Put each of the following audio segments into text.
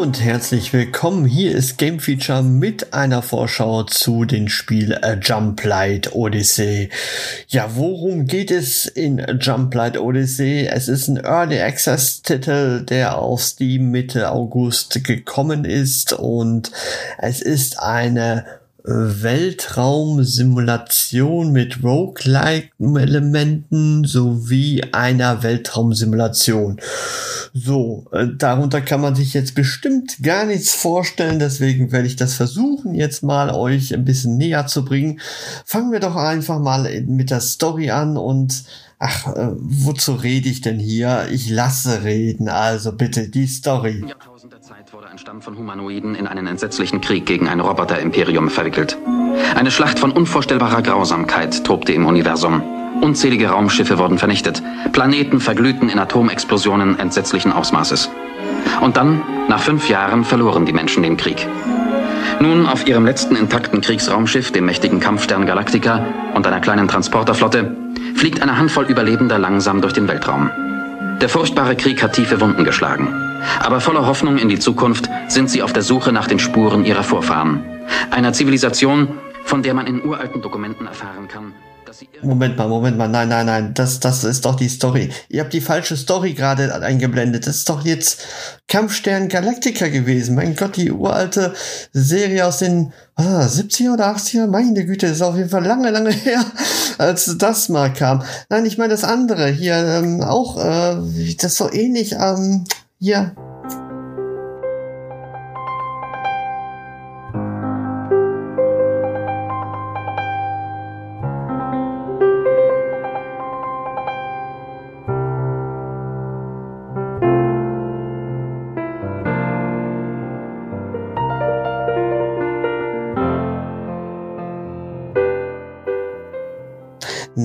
Und herzlich willkommen. Hier ist Game Feature mit einer Vorschau zu dem Spiel A Jump Light Odyssey. Ja, worum geht es in Jump Light Odyssey? Es ist ein Early Access Titel, der auf Steam Mitte August gekommen ist und es ist eine Weltraumsimulation mit Roguelike-Elementen sowie einer Weltraumsimulation. So, äh, darunter kann man sich jetzt bestimmt gar nichts vorstellen, deswegen werde ich das versuchen, jetzt mal euch ein bisschen näher zu bringen. Fangen wir doch einfach mal mit der Story an und ach, äh, wozu rede ich denn hier? Ich lasse reden, also bitte die Story. Ja ein Stamm von Humanoiden in einen entsetzlichen Krieg gegen ein Roboter-Imperium verwickelt. Eine Schlacht von unvorstellbarer Grausamkeit tobte im Universum. Unzählige Raumschiffe wurden vernichtet. Planeten verglühten in Atomexplosionen entsetzlichen Ausmaßes. Und dann, nach fünf Jahren, verloren die Menschen den Krieg. Nun, auf ihrem letzten intakten Kriegsraumschiff, dem mächtigen Kampfstern Galactica und einer kleinen Transporterflotte, fliegt eine Handvoll Überlebender langsam durch den Weltraum. Der furchtbare Krieg hat tiefe Wunden geschlagen. Aber voller Hoffnung in die Zukunft sind sie auf der Suche nach den Spuren ihrer Vorfahren. Einer Zivilisation, von der man in uralten Dokumenten erfahren kann, Moment mal, Moment mal, nein, nein, nein, das, das ist doch die Story. Ihr habt die falsche Story gerade eingeblendet. Das ist doch jetzt Kampfstern Galactica gewesen. Mein Gott, die uralte Serie aus den ah, 70er oder 80er. Meine Güte, das ist auf jeden Fall lange, lange her, als das mal kam. Nein, ich meine das andere hier, ähm, auch, äh, das so ähnlich, ähm, hier,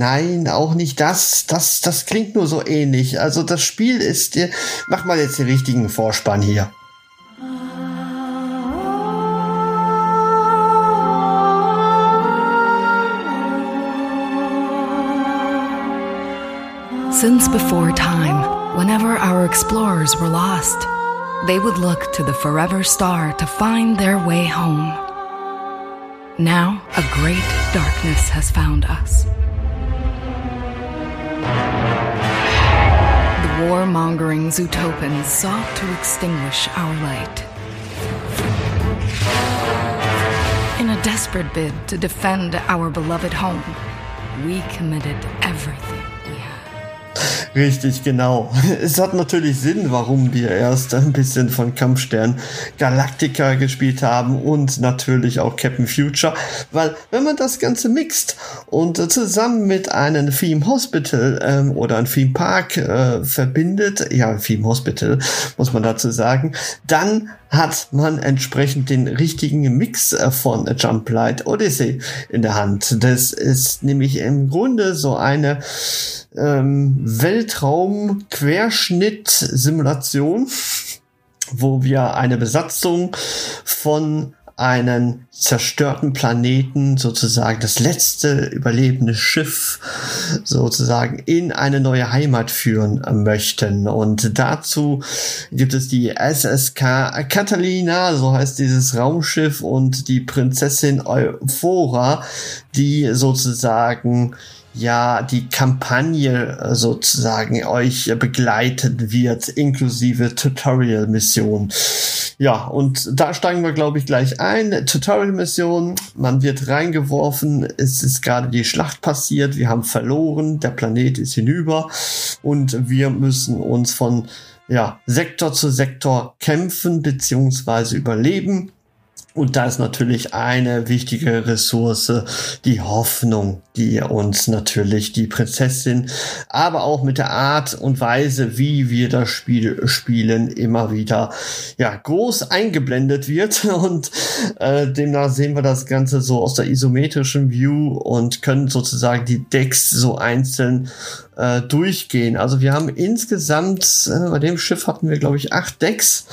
Nein, auch nicht das. Das, das klingt nur so ähnlich. Also das Spiel ist, mach mal jetzt den richtigen Vorspann hier. Since before time, whenever our explorers were lost, they would look to the forever star to find their way home. Now, a great darkness has found us. Warmongering Zootopans sought to extinguish our light. In a desperate bid to defend our beloved home, we committed everything. Richtig, genau. Es hat natürlich Sinn, warum wir erst ein bisschen von Kampfstern Galactica gespielt haben und natürlich auch Captain Future, weil wenn man das Ganze mixt und zusammen mit einem Theme Hospital ähm, oder einem Theme Park äh, verbindet, ja, Theme Hospital muss man dazu sagen, dann hat man entsprechend den richtigen Mix äh, von Jump Light Odyssey in der Hand. Das ist nämlich im Grunde so eine ähm, Weltraum-Querschnitt-Simulation, wo wir eine Besatzung von einen zerstörten Planeten, sozusagen das letzte überlebende Schiff, sozusagen in eine neue Heimat führen möchten. Und dazu gibt es die SSK Catalina, so heißt dieses Raumschiff, und die Prinzessin Euphora, die sozusagen ja die Kampagne äh, sozusagen euch begleiten wird, inklusive Tutorial-Mission. Ja, und da steigen wir, glaube ich, gleich ein. Tutorial-Mission, man wird reingeworfen, es ist gerade die Schlacht passiert, wir haben verloren, der Planet ist hinüber und wir müssen uns von ja, Sektor zu Sektor kämpfen beziehungsweise überleben Und da ist natürlich eine wichtige Ressource die Hoffnung, die uns natürlich die Prinzessin, aber auch mit der Art und Weise, wie wir das Spiel spielen, immer wieder ja groß eingeblendet wird. Und äh, demnach sehen wir das Ganze so aus der isometrischen View und können sozusagen die Decks so einzeln äh, durchgehen. Also wir haben insgesamt, äh, bei dem Schiff hatten wir, glaube ich, acht Decks,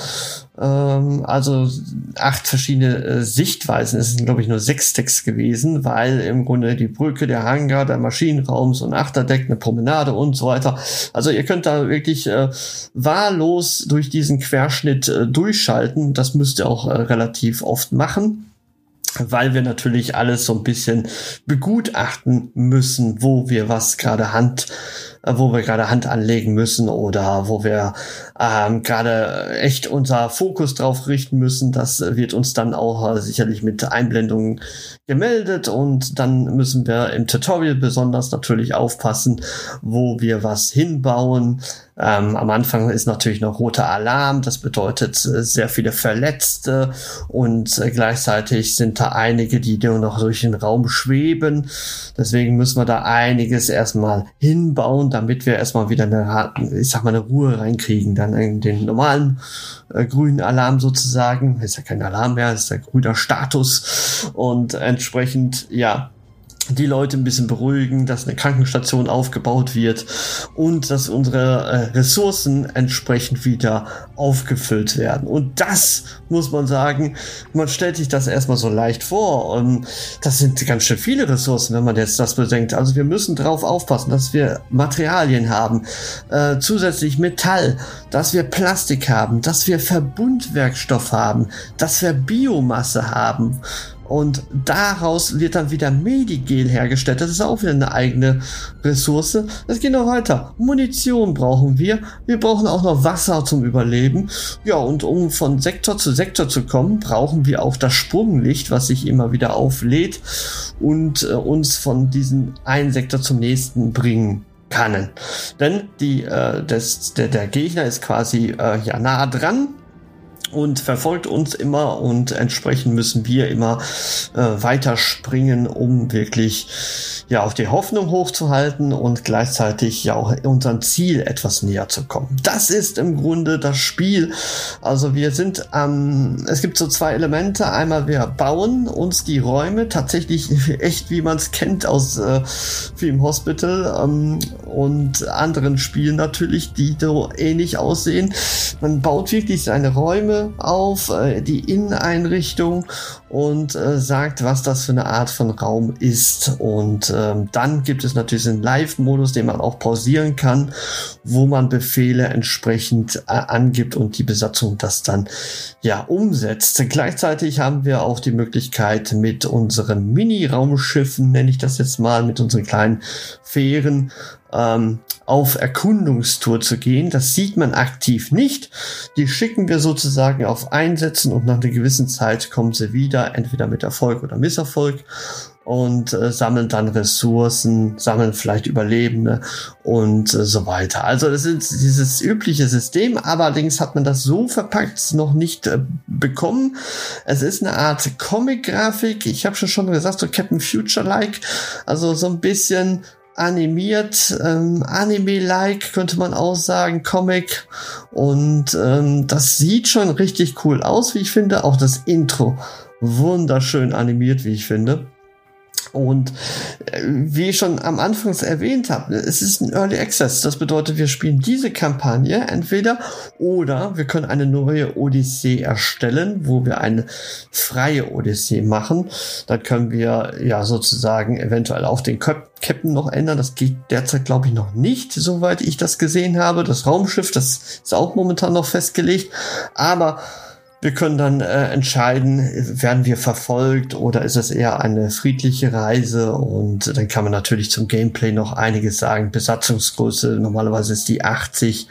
ähm, also acht verschiedene äh, Sichtweisen. Es sind, glaube ich, nur sechs Decks gewesen, weil im Grunde die Brücke, der Hangar, der Maschinenraum, so ein Achterdeck, eine Promenade und so weiter. Also ihr könnt da wirklich äh, wahllos durch diesen Querschnitt äh, durchschalten. Das müsst ihr auch äh, relativ oft machen weil wir natürlich alles so ein bisschen begutachten müssen, wo wir was gerade Hand wo wir gerade Hand anlegen müssen oder wo wir ähm, gerade echt unser Fokus drauf richten müssen. Das wird uns dann auch äh, sicherlich mit Einblendungen gemeldet und dann müssen wir im Tutorial besonders natürlich aufpassen, wo wir was hinbauen. Ähm, am Anfang ist natürlich noch roter Alarm, das bedeutet äh, sehr viele Verletzte und äh, gleichzeitig sind da einige, die noch durch den Raum schweben. Deswegen müssen wir da einiges erstmal hinbauen, damit wir erstmal wieder eine, ich sag mal, eine Ruhe reinkriegen, dann in den normalen äh, grünen Alarm sozusagen. Ist ja kein Alarm mehr, ist der grüner Status und entsprechend, ja, die Leute ein bisschen beruhigen, dass eine Krankenstation aufgebaut wird und dass unsere äh, Ressourcen entsprechend wieder aufgefüllt werden. Und das muss man sagen, man stellt sich das erstmal so leicht vor. Und das sind ganz schön viele Ressourcen, wenn man jetzt das bedenkt. Also wir müssen darauf aufpassen, dass wir Materialien haben, äh, zusätzlich Metall, dass wir Plastik haben, dass wir Verbundwerkstoff haben, dass wir Biomasse haben und daraus wird dann wieder Medigel hergestellt. Das ist auch wieder eine eigene Ressource. Es geht noch weiter. Munition brauchen wir. Wir brauchen auch noch Wasser zum Überleben. Ja, und um von Sektor zu Sektor zu kommen, brauchen wir auch das Sprunglicht, was sich immer wieder auflädt und äh, uns von diesem einen Sektor zum nächsten bringen kann. Denn die, äh, das, der, der Gegner ist quasi äh, ja nah dran und verfolgt uns immer und entsprechend müssen wir immer äh, weiter springen, um wirklich ja auch die Hoffnung hochzuhalten und gleichzeitig ja auch unserem Ziel etwas näher zu kommen. Das ist im Grunde das Spiel. Also wir sind ähm, es gibt so zwei Elemente. Einmal wir bauen uns die Räume tatsächlich echt, wie man es kennt aus äh, Film Hospital ähm, und anderen Spielen natürlich, die so ähnlich aussehen. Man baut wirklich seine Räume auf äh, die Inneneinrichtung und äh, sagt, was das für eine Art von Raum ist. Und ähm, dann gibt es natürlich einen Live-Modus, den man auch pausieren kann, wo man Befehle entsprechend äh, angibt und die Besatzung das dann ja umsetzt. Gleichzeitig haben wir auch die Möglichkeit mit unseren Mini-Raumschiffen, nenne ich das jetzt mal, mit unseren kleinen Fähren, ähm, auf Erkundungstour zu gehen. Das sieht man aktiv nicht. Die schicken wir sozusagen auf Einsätzen und nach einer gewissen Zeit kommen sie wieder, entweder mit Erfolg oder Misserfolg und äh, sammeln dann Ressourcen, sammeln vielleicht Überlebende und äh, so weiter. Also das ist dieses übliche System, allerdings hat man das so verpackt noch nicht äh, bekommen. Es ist eine Art Comic-Grafik. Ich habe schon schon gesagt, so Captain Future-like, also so ein bisschen animiert, ähm, Anime-like könnte man auch sagen, Comic. Und ähm, das sieht schon richtig cool aus, wie ich finde. Auch das Intro wunderschön animiert, wie ich finde. Und äh, wie ich schon am Anfang erwähnt habe, es ist ein Early Access. Das bedeutet, wir spielen diese Kampagne entweder oder wir können eine neue Odyssee erstellen, wo wir eine freie Odyssee machen. Dann können wir ja sozusagen eventuell auf den Captain noch ändern. Das geht derzeit, glaube ich, noch nicht, soweit ich das gesehen habe. Das Raumschiff, das ist auch momentan noch festgelegt. Aber wir können dann äh, entscheiden, werden wir verfolgt oder ist es eher eine friedliche Reise? Und dann kann man natürlich zum Gameplay noch einiges sagen. Besatzungsgröße, normalerweise ist die 80.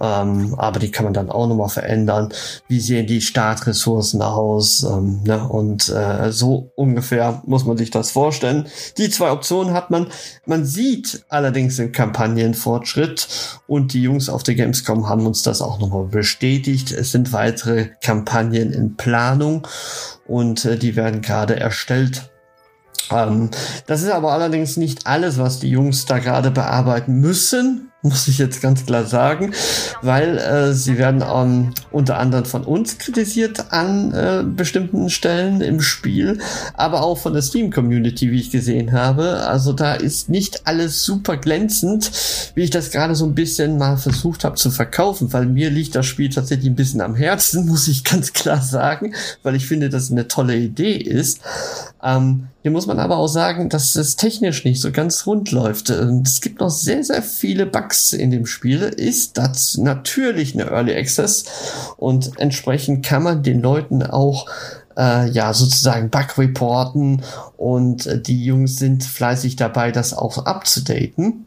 Ähm, aber die kann man dann auch nochmal verändern. Wie sehen die Startressourcen aus? Ähm, ne? Und äh, so ungefähr muss man sich das vorstellen. Die zwei Optionen hat man. Man sieht allerdings den Kampagnenfortschritt und die Jungs auf der Gamescom haben uns das auch nochmal bestätigt. Es sind weitere Kampagnen in Planung und äh, die werden gerade erstellt. Ähm, das ist aber allerdings nicht alles, was die Jungs da gerade bearbeiten müssen muss ich jetzt ganz klar sagen, weil äh, sie werden ähm, unter anderem von uns kritisiert an äh, bestimmten Stellen im Spiel, aber auch von der Steam-Community, wie ich gesehen habe. Also da ist nicht alles super glänzend, wie ich das gerade so ein bisschen mal versucht habe zu verkaufen, weil mir liegt das Spiel tatsächlich ein bisschen am Herzen, muss ich ganz klar sagen, weil ich finde, dass es eine tolle Idee ist. Ähm, hier muss man aber auch sagen, dass es technisch nicht so ganz rund läuft. Es gibt noch sehr, sehr viele Bugs in dem Spiel. Ist das natürlich eine Early Access und entsprechend kann man den Leuten auch äh, ja sozusagen Bug reporten und die Jungs sind fleißig dabei, das auch abzudaten.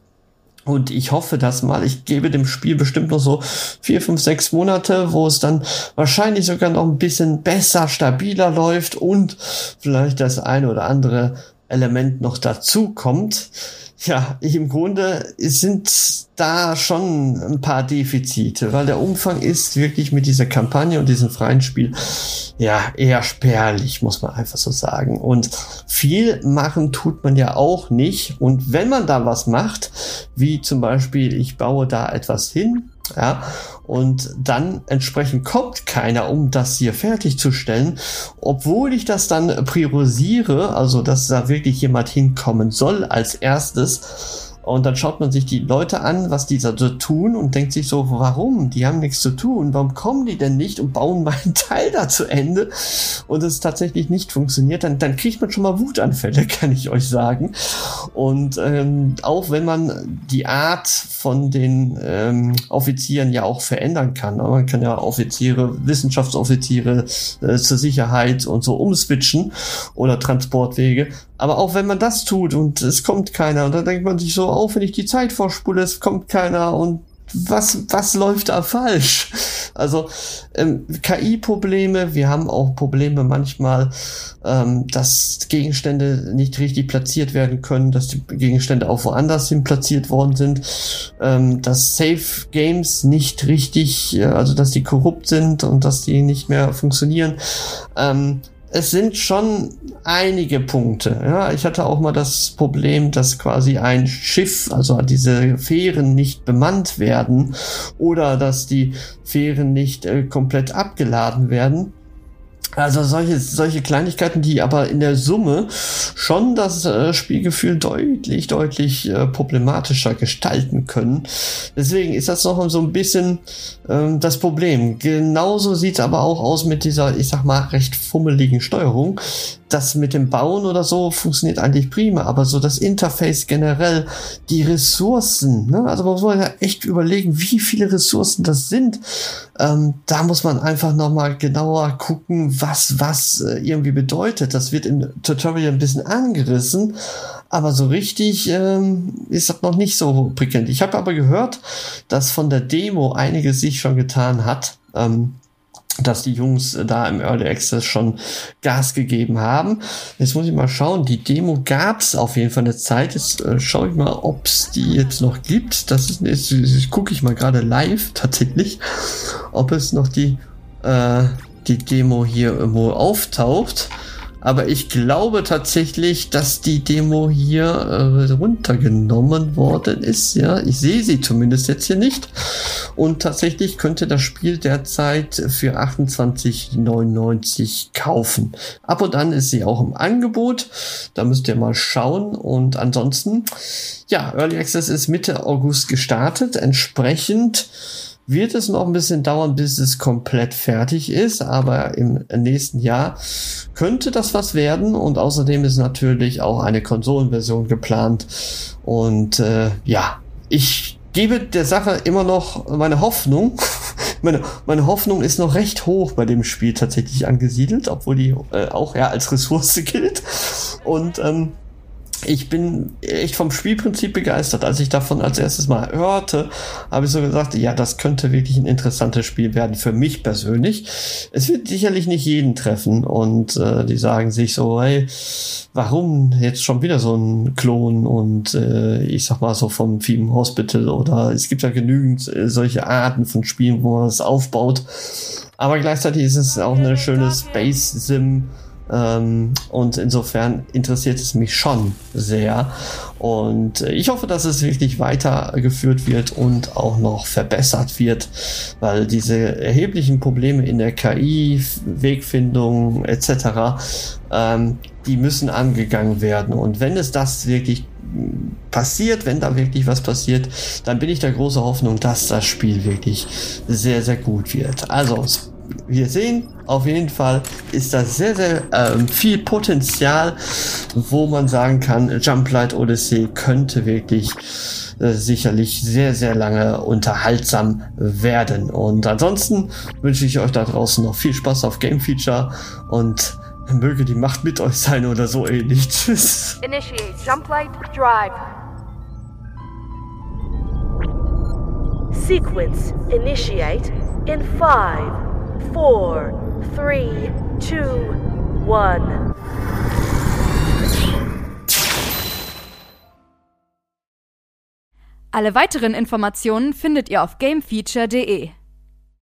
Und ich hoffe das mal. Ich gebe dem Spiel bestimmt noch so vier, fünf, sechs Monate, wo es dann wahrscheinlich sogar noch ein bisschen besser, stabiler läuft und vielleicht das eine oder andere Element noch dazu kommt. Ja, im Grunde sind da schon ein paar Defizite, weil der Umfang ist wirklich mit dieser Kampagne und diesem freien Spiel ja eher spärlich, muss man einfach so sagen. Und viel machen tut man ja auch nicht. Und wenn man da was macht, wie zum Beispiel ich baue da etwas hin, ja, und dann entsprechend kommt keiner, um das hier fertigzustellen, obwohl ich das dann priorisiere, also dass da wirklich jemand hinkommen soll als erstes und dann schaut man sich die Leute an, was die so tun und denkt sich so, warum? Die haben nichts zu tun. Warum kommen die denn nicht und bauen meinen Teil da zu Ende? Und es tatsächlich nicht funktioniert, dann, dann kriegt man schon mal Wutanfälle, kann ich euch sagen. Und ähm, auch wenn man die Art von den ähm, Offizieren ja auch verändern kann. Man kann ja Offiziere, Wissenschaftsoffiziere äh, zur Sicherheit und so umswitchen oder Transportwege. Aber auch wenn man das tut und es kommt keiner, und dann denkt man sich so, auch wenn ich die Zeit vorspule, es kommt keiner und was, was läuft da falsch? Also ähm, KI-Probleme, wir haben auch Probleme manchmal, ähm, dass Gegenstände nicht richtig platziert werden können, dass die Gegenstände auch woanders hin platziert worden sind, ähm, dass Safe Games nicht richtig, äh, also dass die korrupt sind und dass die nicht mehr funktionieren. Ähm, es sind schon einige Punkte. Ja, ich hatte auch mal das Problem, dass quasi ein Schiff, also diese Fähren nicht bemannt werden oder dass die Fähren nicht äh, komplett abgeladen werden. Also solche, solche Kleinigkeiten, die aber in der Summe schon das äh, Spielgefühl deutlich, deutlich äh, problematischer gestalten können. Deswegen ist das noch so ein bisschen ähm, das Problem. Genauso sieht's aber auch aus mit dieser, ich sag mal, recht fummeligen Steuerung das mit dem Bauen oder so funktioniert eigentlich prima, aber so das Interface generell, die Ressourcen, ne? also man muss ja echt überlegen, wie viele Ressourcen das sind. Ähm, da muss man einfach nochmal genauer gucken, was was äh, irgendwie bedeutet. Das wird im Tutorial ein bisschen angerissen, aber so richtig ähm, ist das noch nicht so prickelnd. Ich habe aber gehört, dass von der Demo einiges sich schon getan hat. Ähm, dass die Jungs da im Early Access schon Gas gegeben haben. Jetzt muss ich mal schauen, die Demo gab es auf jeden Fall eine Zeit. Jetzt äh, schaue ich mal, ob es die jetzt noch gibt. Das ist, jetzt, jetzt gucke ich mal gerade live tatsächlich, ob es noch die, äh, die Demo hier irgendwo auftaucht. Aber ich glaube tatsächlich, dass die Demo hier äh, runtergenommen worden ist. Ja, ich sehe sie zumindest jetzt hier nicht. Und tatsächlich könnte das Spiel derzeit für 28,99 kaufen. Ab und an ist sie auch im Angebot. Da müsst ihr mal schauen. Und ansonsten, ja, Early Access ist Mitte August gestartet. Entsprechend wird es noch ein bisschen dauern, bis es komplett fertig ist, aber im nächsten Jahr könnte das was werden. Und außerdem ist natürlich auch eine Konsolenversion geplant. Und äh, ja, ich gebe der Sache immer noch meine Hoffnung. meine, meine Hoffnung ist noch recht hoch bei dem Spiel tatsächlich angesiedelt, obwohl die äh, auch ja als Ressource gilt. Und ähm, ich bin echt vom Spielprinzip begeistert. Als ich davon als erstes mal hörte, habe ich so gesagt, ja, das könnte wirklich ein interessantes Spiel werden für mich persönlich. Es wird sicherlich nicht jeden treffen und äh, die sagen sich so, hey, warum jetzt schon wieder so ein Klon und äh, ich sag mal so vom Theme Hospital oder es gibt ja genügend äh, solche Arten von Spielen, wo man es aufbaut. Aber gleichzeitig ist es auch eine schöne Space Sim ähm, und insofern interessiert es mich schon sehr. Und ich hoffe, dass es wirklich weitergeführt wird und auch noch verbessert wird, weil diese erheblichen Probleme in der KI, Wegfindung etc., ähm, die müssen angegangen werden. Und wenn es das wirklich passiert, wenn da wirklich was passiert, dann bin ich der große Hoffnung, dass das Spiel wirklich sehr, sehr gut wird. Also, wir sehen, auf jeden Fall ist da sehr, sehr ähm, viel Potenzial, wo man sagen kann, Jump Light Odyssey könnte wirklich äh, sicherlich sehr, sehr lange unterhaltsam werden. Und ansonsten wünsche ich euch da draußen noch viel Spaß auf Game Feature und möge die Macht mit euch sein oder so ähnlich. Tschüss. Initiate Jump Light Drive. Sequence initiate in 5 four, three, two, one. Alle weiteren Informationen findet ihr auf gamefeature.de.